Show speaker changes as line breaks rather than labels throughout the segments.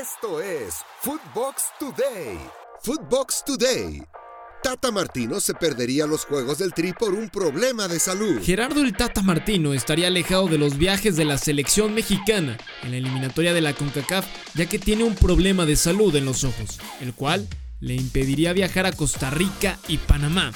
Esto es Footbox Today. Footbox Today. Tata Martino se perdería los Juegos del Tri por un problema de salud.
Gerardo el Tata Martino estaría alejado de los viajes de la selección mexicana en la eliminatoria de la CONCACAF ya que tiene un problema de salud en los ojos, el cual le impediría viajar a Costa Rica y Panamá.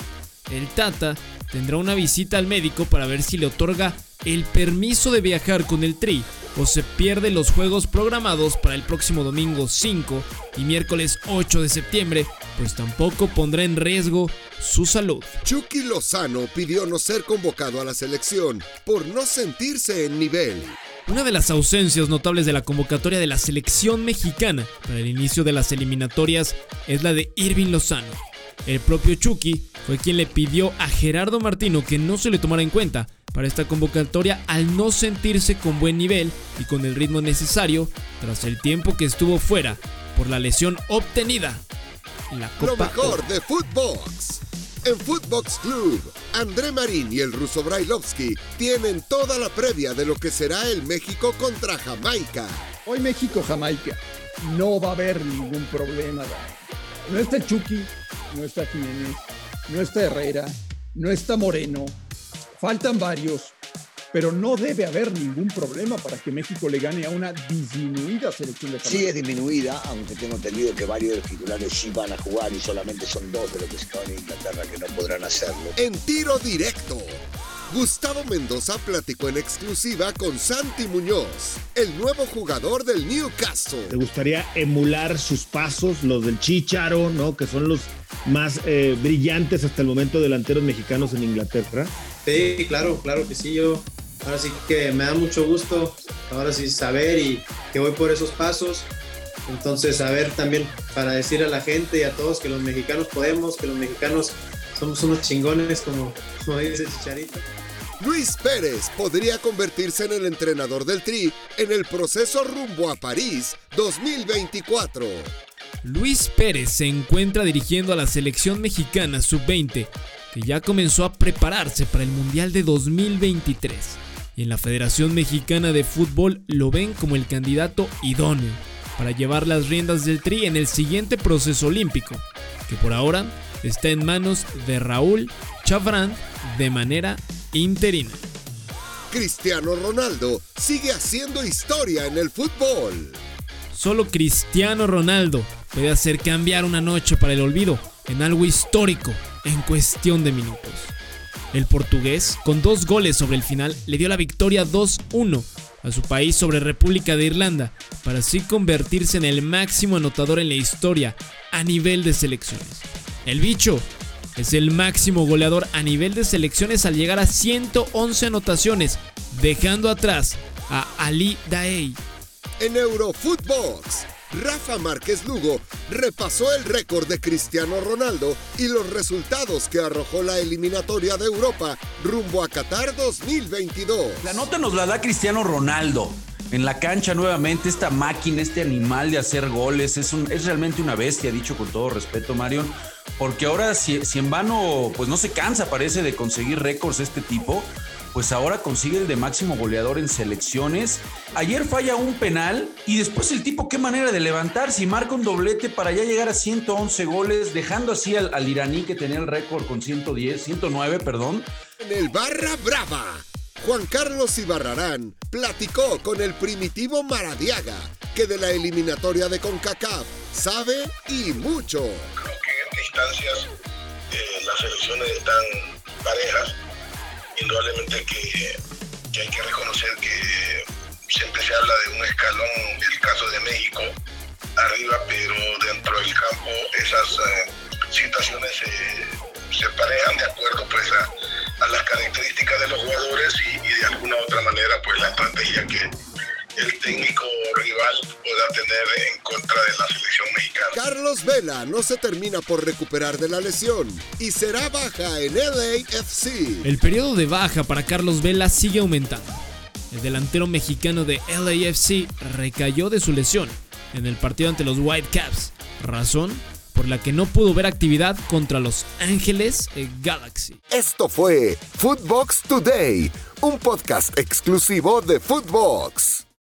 El Tata tendrá una visita al médico para ver si le otorga el permiso de viajar con el Tri o se pierde los juegos programados para el próximo domingo 5 y miércoles 8 de septiembre, pues tampoco pondrá en riesgo su salud.
Chucky Lozano pidió no ser convocado a la selección por no sentirse en nivel.
Una de las ausencias notables de la convocatoria de la selección mexicana para el inicio de las eliminatorias es la de Irving Lozano. El propio Chucky fue quien le pidió a Gerardo Martino que no se le tomara en cuenta para esta convocatoria al no sentirse con buen nivel y con el ritmo necesario tras el tiempo que estuvo fuera por la lesión obtenida en la Copa
Lo mejor de Footbox. En Footbox Club, André Marín y el ruso Brailovsky tienen toda la previa de lo que será el México contra Jamaica.
Hoy México-Jamaica. No va a haber ningún problema. No está Chucky, no está Jiménez, no está Herrera, no está Moreno. Faltan varios, pero no debe haber ningún problema para que México le gane a una disminuida selección de Jamaica.
Sí es disminuida, aunque tengo entendido que varios de los titulares sí van a jugar y solamente son dos de los que se en Inglaterra que no podrán hacerlo.
En tiro directo, Gustavo Mendoza platicó en exclusiva con Santi Muñoz, el nuevo jugador del Newcastle.
¿Te gustaría emular sus pasos, los del Chicharo, ¿no? que son los más eh, brillantes hasta el momento delanteros mexicanos en Inglaterra?
Sí, claro, claro que sí. Yo ahora sí que me da mucho gusto, ahora sí saber y que voy por esos pasos. Entonces, saber también para decir a la gente y a todos que los mexicanos podemos, que los mexicanos somos unos chingones, como, como dice Chicharito.
Luis Pérez podría convertirse en el entrenador del Tri en el proceso rumbo a París 2024.
Luis Pérez se encuentra dirigiendo a la selección mexicana sub-20, que ya comenzó a prepararse para el Mundial de 2023. Y en la Federación Mexicana de Fútbol lo ven como el candidato idóneo para llevar las riendas del Tri en el siguiente proceso olímpico, que por ahora está en manos de Raúl Chavrán de manera interina.
Cristiano Ronaldo sigue haciendo historia en el fútbol.
Solo Cristiano Ronaldo puede hacer cambiar una noche para el olvido en algo histórico en cuestión de minutos. El portugués, con dos goles sobre el final, le dio la victoria 2-1 a su país sobre República de Irlanda, para así convertirse en el máximo anotador en la historia a nivel de selecciones. El bicho es el máximo goleador a nivel de selecciones al llegar a 111 anotaciones, dejando atrás a Ali Daei.
En Eurofootbox, Rafa Márquez Lugo repasó el récord de Cristiano Ronaldo y los resultados que arrojó la eliminatoria de Europa rumbo a Qatar 2022.
La nota nos la da Cristiano Ronaldo. En la cancha nuevamente esta máquina, este animal de hacer goles, es, es realmente una bestia, dicho con todo respeto, Marion, porque ahora si, si en vano pues no se cansa, parece, de conseguir récords este tipo, pues ahora consigue el de máximo goleador en selecciones. Ayer falla un penal y después el tipo qué manera de levantarse y marca un doblete para ya llegar a 111 goles, dejando así al, al iraní que tenía el récord con 110, 109, perdón.
En el Barra Brava, Juan Carlos Ibarrarán platicó con el primitivo Maradiaga, que de la eliminatoria de CONCACAF sabe y mucho.
Creo que en distancias eh, las selecciones están parejas indudablemente que, hay que reconocer que siempre se habla de un escalón, el caso de México, arriba, pero dentro del campo esas eh, situaciones se, se parejan de acuerdo pues a, las características de los jugadores y, y de alguna otra manera pues la estrategia que el técnico rival pueda tener en contra de la selección mexicana.
Carlos Vela no se termina por recuperar de la lesión y será baja en LAFC.
El periodo de baja para Carlos Vela sigue aumentando. El delantero mexicano de LAFC recayó de su lesión en el partido ante los Whitecaps, razón por la que no pudo ver actividad contra los Ángeles Galaxy.
Esto fue Footbox Today, un podcast exclusivo de Footbox.